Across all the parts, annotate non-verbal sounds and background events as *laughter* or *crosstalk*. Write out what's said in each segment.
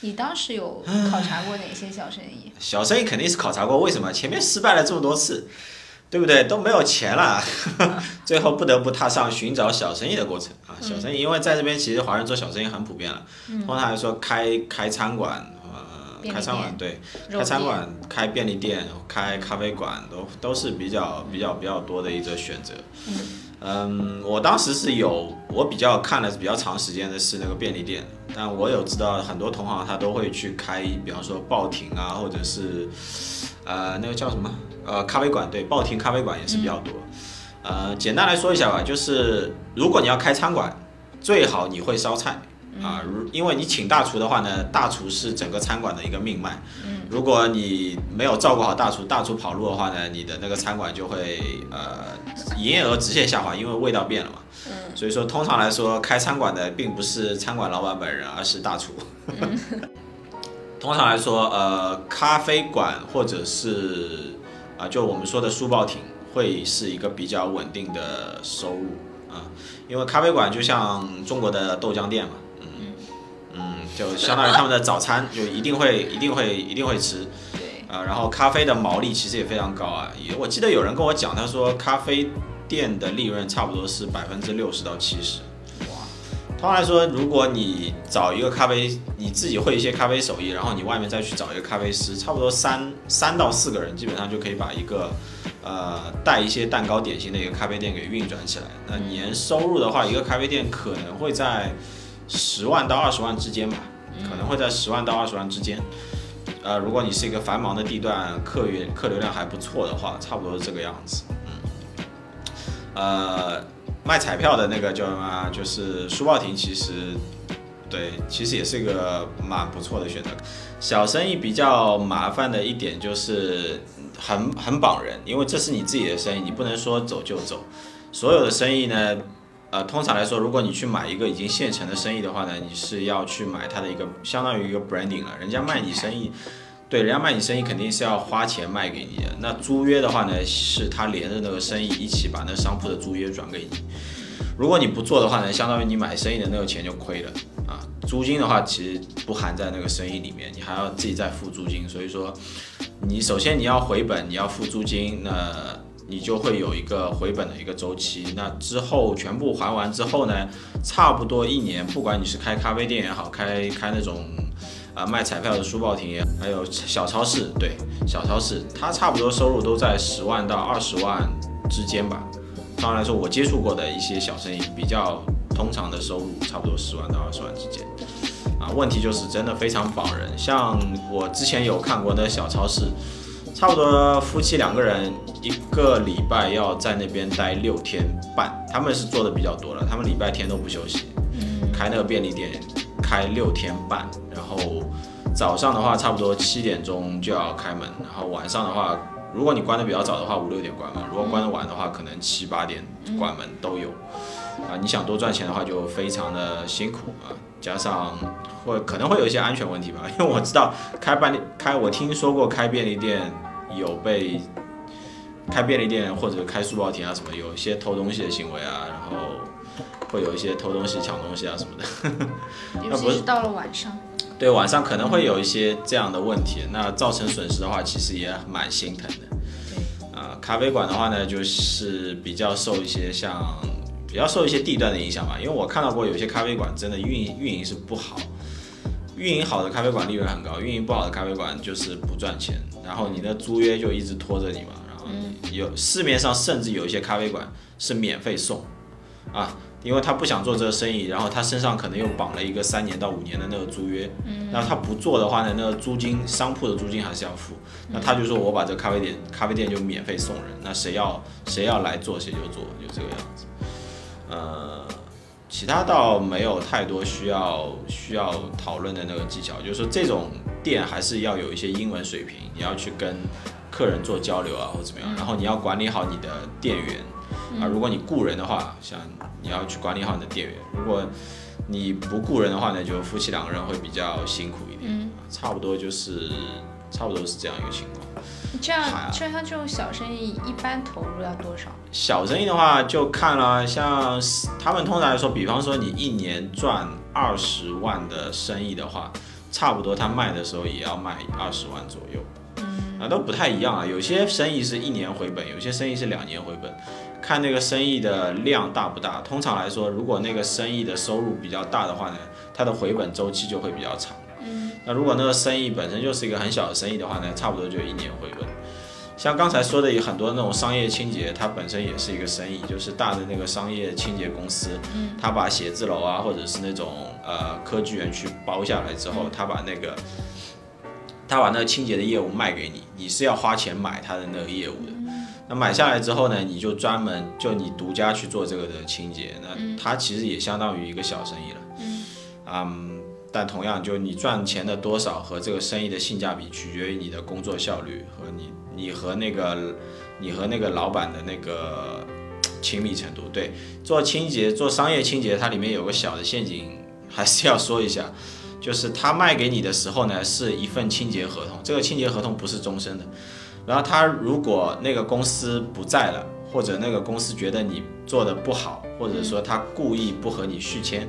你当时有考察过哪些小生意？小生意肯定是考察过，为什么？前面失败了这么多次，对不对？都没有钱了，*laughs* 最后不得不踏上寻找小生意的过程啊。小生意，因为在这边其实华人做小生意很普遍了，通常来说开开餐馆。开餐馆对，开餐馆、开便利店、开咖啡馆都都是比较比较比较多的一个选择。嗯，我当时是有我比较看的比较长时间的是那个便利店，但我有知道很多同行他都会去开，比方说报亭啊，或者是呃那个叫什么呃咖啡馆，对，报亭咖啡馆也是比较多。呃，简单来说一下吧，就是如果你要开餐馆，最好你会烧菜。啊，如因为你请大厨的话呢，大厨是整个餐馆的一个命脉。嗯，如果你没有照顾好大厨，大厨跑路的话呢，你的那个餐馆就会呃营业额直线下滑，因为味道变了嘛。嗯，所以说通常来说，开餐馆的并不是餐馆老板本人，而是大厨。*laughs* 通常来说，呃，咖啡馆或者是啊、就我们说的书报亭，会是一个比较稳定的收入啊，因为咖啡馆就像中国的豆浆店嘛。嗯，就相当于他们的早餐就一定会一定会一定会吃，对，啊，然后咖啡的毛利其实也非常高啊，也我记得有人跟我讲，他说咖啡店的利润差不多是百分之六十到七十。哇，通常来说，如果你找一个咖啡，你自己会一些咖啡手艺，然后你外面再去找一个咖啡师，差不多三三到四个人，基本上就可以把一个呃带一些蛋糕点心的一个咖啡店给运转起来。那年收入的话，一个咖啡店可能会在十万到二十万之间吧，可能会在十万到二十万之间。呃，如果你是一个繁忙的地段，客源客流量还不错的话，差不多是这个样子。嗯，呃，卖彩票的那个叫什么？就是书报亭，其实对，其实也是一个蛮不错的选择。小生意比较麻烦的一点就是很很绑人，因为这是你自己的生意，你不能说走就走。所有的生意呢，呃，通常来说，如果你去买一个已经现成的生意的话呢，你是要去买它的一个相当于一个 branding 了，人家卖你生意。对，人家卖你生意肯定是要花钱卖给你的。那租约的话呢，是他连着那个生意一起把那商铺的租约转给你。如果你不做的话呢，相当于你买生意的那个钱就亏了啊。租金的话其实不含在那个生意里面，你还要自己再付租金。所以说，你首先你要回本，你要付租金，那你就会有一个回本的一个周期。那之后全部还完之后呢，差不多一年，不管你是开咖啡店也好，开开那种。啊，卖彩票的书报亭也，还有小超市，对，小超市，它差不多收入都在十万到二十万之间吧。当然说，我接触过的一些小生意，比较通常的收入差不多十万到二十万之间。啊，问题就是真的非常绑人。像我之前有看过的小超市，差不多夫妻两个人一个礼拜要在那边待六天半，他们是做的比较多了，他们礼拜天都不休息，开那个便利店。开六天半，然后早上的话差不多七点钟就要开门，然后晚上的话，如果你关的比较早的话，五六点关门；如果关的晚的话，可能七八点关门都有。啊，你想多赚钱的话，就非常的辛苦啊，加上会可能会有一些安全问题吧，*laughs* 因为我知道开便利开，我听说过开便利店有被开便利店或者开书报亭啊什么，有一些偷东西的行为啊，然后。会有一些偷东西、抢东西啊什么的，*laughs* 尤其是到了晚上。对，晚上可能会有一些这样的问题，那造成损失的话，其实也蛮心疼的。对，啊，咖啡馆的话呢，就是比较受一些像比较受一些地段的影响吧，因为我看到过有些咖啡馆真的运营运营是不好，运营好的咖啡馆利润很高，运营不好的咖啡馆就是不赚钱，然后你的租约就一直拖着你嘛，然后有市面上甚至有一些咖啡馆是免费送，啊。因为他不想做这个生意，然后他身上可能又绑了一个三年到五年的那个租约，那他不做的话呢，那个租金商铺的租金还是要付，那他就说我把这咖啡店咖啡店就免费送人，那谁要谁要来做谁就做，就这个样子。呃，其他倒没有太多需要需要讨论的那个技巧，就是说这种店还是要有一些英文水平，你要去跟客人做交流啊或怎么样，然后你要管理好你的店员。啊，如果你雇人的话，像你要去管理好你的店员；如果你不雇人的话呢，就夫妻两个人会比较辛苦一点。嗯，差不多就是差不多是这样一个情况。这样，像像这种小生意，一般投入要多少？小生意的话，就看了，像他们通常来说，比方说你一年赚二十万的生意的话，差不多他卖的时候也要卖二十万左右，啊都不太一样啊。有些生意是一年回本，有些生意是两年回本，看那个生意的量大不大。通常来说，如果那个生意的收入比较大的话呢，它的回本周期就会比较长。那如果那个生意本身就是一个很小的生意的话呢，差不多就一年回本。像刚才说的有很多那种商业清洁，它本身也是一个生意，就是大的那个商业清洁公司，他把写字楼啊，或者是那种呃科技园区包下来之后，他把那个他把那个清洁的业务卖给你，你是要花钱买他的那个业务的。那买下来之后呢，你就专门就你独家去做这个的清洁，那它其实也相当于一个小生意了。嗯，但同样就你赚钱的多少和这个生意的性价比取决于你的工作效率和你你和那个你和那个老板的那个亲密程度。对，做清洁做商业清洁，它里面有个小的陷阱，还是要说一下，就是他卖给你的时候呢，是一份清洁合同，这个清洁合同不是终身的。然后他如果那个公司不在了，或者那个公司觉得你做的不好，或者说他故意不和你续签，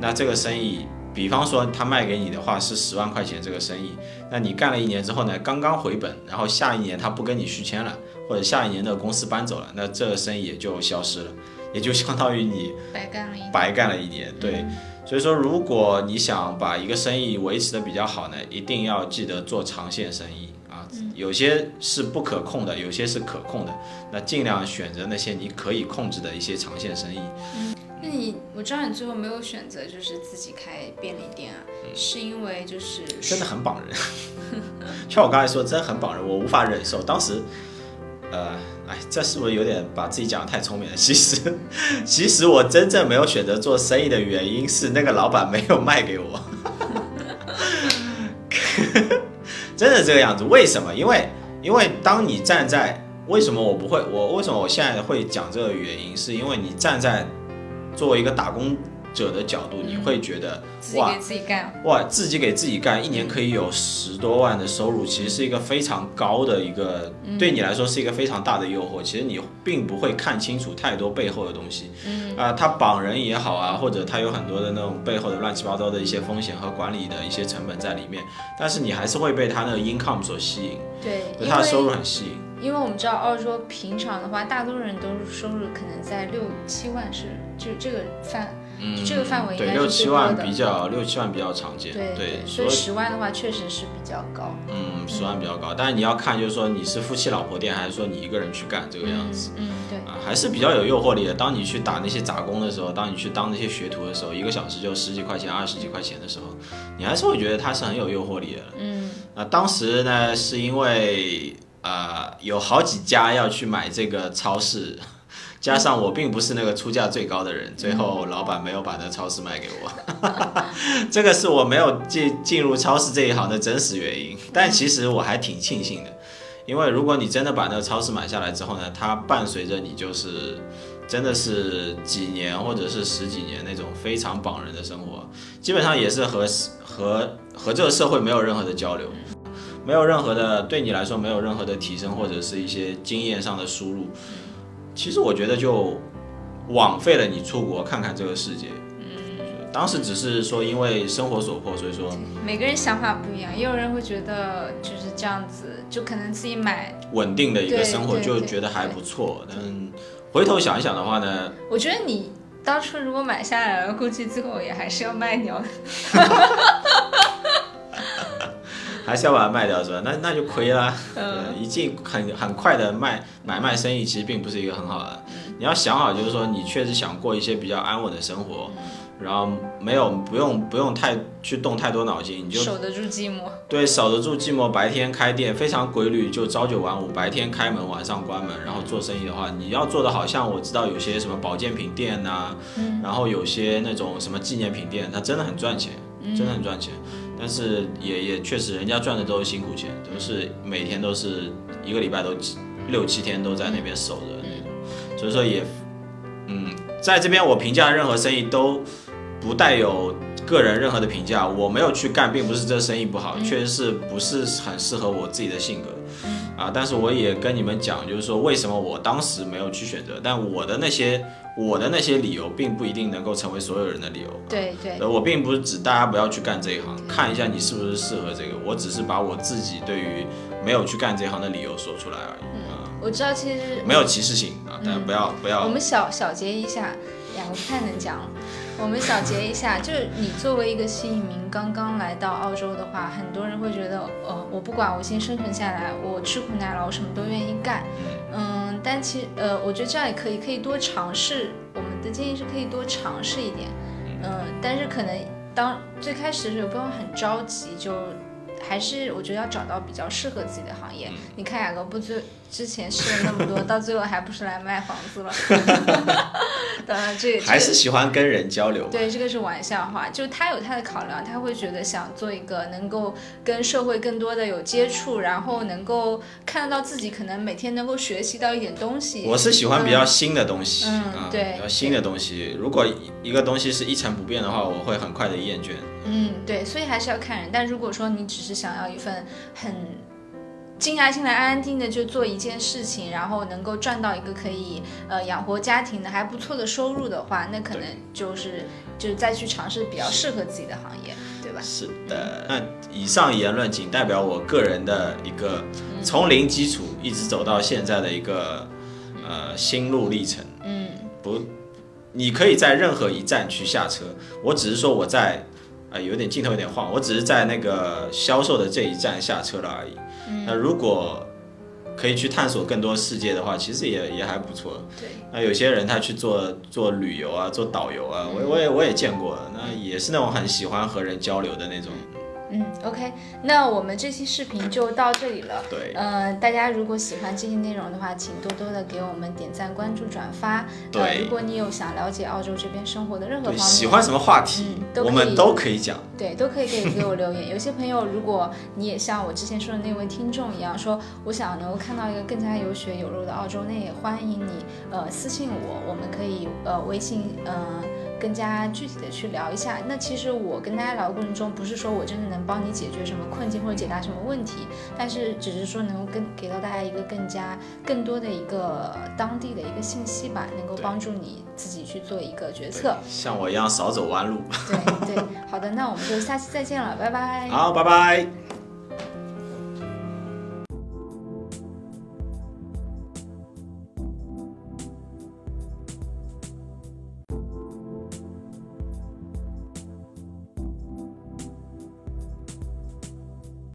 那这个生意，比方说他卖给你的话是十万块钱这个生意，那你干了一年之后呢，刚刚回本，然后下一年他不跟你续签了，或者下一年的公司搬走了，那这个生意也就消失了，也就相当于你白干了一年。白干了一年，对。所以说，如果你想把一个生意维持的比较好呢，一定要记得做长线生意啊。有些是不可控的，有些是可控的，那尽量选择那些你可以控制的一些长线生意。那你我知道你最后没有选择就是自己开便利店啊，嗯是因为就是真的很绑人。像我刚才说，真的很绑人，我无法忍受。当时，呃，哎，这是不是有点把自己讲的太聪明了？其实，其实我真正没有选择做生意的原因是那个老板没有卖给我。*laughs* 真的这个样子，为什么？因为因为当你站在为什么我不会，我为什么我现在会讲这个原因，是因为你站在作为一个打工者的角度，你会觉得哇自己给自己干，哇，自己给自己干，一年可以有十多万的收入，其实是一个非常高的一个，对你来说是一个非常大的诱惑。其实你并不会看清楚太多背后的东西，嗯。啊、他绑人也好啊，或者他有很多的那种背后的乱七八糟的一些风险和管理的一些成本在里面，但是你还是会被他那个 income 所吸引，对，他的收入很吸引。因为我们知道澳洲平常的话，大多数人都是收入可能在六七万是就这个范，就这个范围应对，该六七万。比较六七万比较常见，对对，所以十万的话确实是比较高。嗯，十万比较高，但是你要看就是说你是夫妻老婆店，还是说你一个人去干这个样子。嗯，对，啊，还是比较有诱惑力的。当你去打那些杂工的时候，当你去当那些学徒的时候，一个小时就十几块钱、二十几块钱的时候，你还是会觉得它是很有诱惑力的。嗯啊，当时呢，是因为呃有好几家要去买这个超市，加上我并不是那个出价最高的人，最后老板没有把那超市卖给我，*laughs* 这个是我没有进进入超市这一行的真实原因。但其实我还挺庆幸的，因为如果你真的把那个超市买下来之后呢，它伴随着你就是。真的是几年或者是十几年那种非常绑人的生活，基本上也是和 *laughs* 和和这个社会没有任何的交流，没有任何的对你来说没有任何的提升或者是一些经验上的输入。其实我觉得就枉费了你出国看看这个世界。嗯，当时只是说因为生活所迫，所以说每个人想法不一样，也有人会觉得就是这样子，就可能自己买。稳定的一个生活就觉得还不错。但回头想一想的话呢，我觉得你当初如果买下来了，估计最后也还是要卖掉的。*laughs* 还是要把它卖掉是吧？那那就亏了。嗯，一进很很快的卖买卖生意，其实并不是一个很好的。嗯你要想好，就是说你确实想过一些比较安稳的生活，嗯然后没有不用不用太去动太多脑筋，你就守得住寂寞。对守得住寂寞。白天开店非常规律，就朝九晚五，白天开门，晚上关门。然后做生意的话，你要做的好像我知道有些什么保健品店呐、然后有些那种什么纪念品店，它真的很赚钱，真的很赚钱。但是也也确实，人家赚的都是辛苦钱，都是每天都是一个礼拜都六七天都在那边守着那种，所以说也，嗯，在这边我评价任何生意都不带有个人任何的评价，我没有去干，并不是这生意不好，确实是不是很适合我自己的性格。啊，但是我也跟你们讲，就是说为什么我当时没有去选择，但我的那些我的那些理由，并不一定能够成为所有人的理由。对对，呃，我并不是指大家不要去干这一行，看一下你是不是适合这个。我只是把我自己对于没有去干这行的理由说出来而已。嗯，我知道其实没有歧视性啊，大家不要不要。我们小小结一下，呀，我不太能讲。我们小结一下，就是你作为一个新移民刚刚来到澳洲的话，很多人会觉得，呃，我不管，我先生存下来，我吃苦耐劳，我什么都愿意干。嗯，但其实呃，我觉得这样也可以，可以多尝试。我们的建议是可以多尝试一点。嗯，但是可能当最开始的时候不用很着急，就还是我觉得要找到比较适合自己的行业。你看雅各布最。之前试了那么多，*laughs* 到最后还不是来卖房子了？*laughs* *laughs* 当然，这还是喜欢跟人交流。对，这个是玩笑话。就他有他的考量，他会觉得想做一个能够跟社会更多的有接触，然后能够看得到自己可能每天能够学习到一点东西。我是喜欢比较新的东西，嗯，对，比较新的东西。如果一个东西是一成不变的话，我会很快的厌倦。嗯，对，所以还是要看人。但如果说你只是想要一份很。静下心来，安安静静的就做一件事情，然后能够赚到一个可以呃养活家庭的还不错的收入的话，那可能就是就是再去尝试比较适合自己的行业，对吧？是的。那以上言论仅代表我个人的一个从零基础一直走到现在的一个呃心路历程。嗯，不，你可以在任何一站去下车，我只是说我在呃有点镜头有点晃，我只是在那个销售的这一站下车了而已。那如果可以去探索更多世界的话，其实也也还不错。对。那有些人他去做做旅游啊，做导游啊，我我也我也见过，那也是那种很喜欢和人交流的那种。嗯，OK，那我们这期视频就到这里了。对，呃，大家如果喜欢这些内容的话，请多多的给我们点赞、关注、转发。对，如果你有想了解澳洲这边生活的任何方面，喜欢什么话题，我们都可以讲。对，都可以给给我留言。有些朋友，如果你也像我之前说的那位听众一样，说我想能够看到一个更加有血有肉的澳洲，那也欢迎你呃私信我，我们可以呃微信嗯。更加具体的去聊一下。那其实我跟大家聊的过程中，不是说我真的能帮你解决什么困境或者解答什么问题，但是只是说能够更给到大家一个更加更多的一个当地的一个信息吧，能够帮助你自己去做一个决策。像我一样少走弯路。*laughs* 对对，好的，那我们就下期再见了，拜拜。好，拜拜。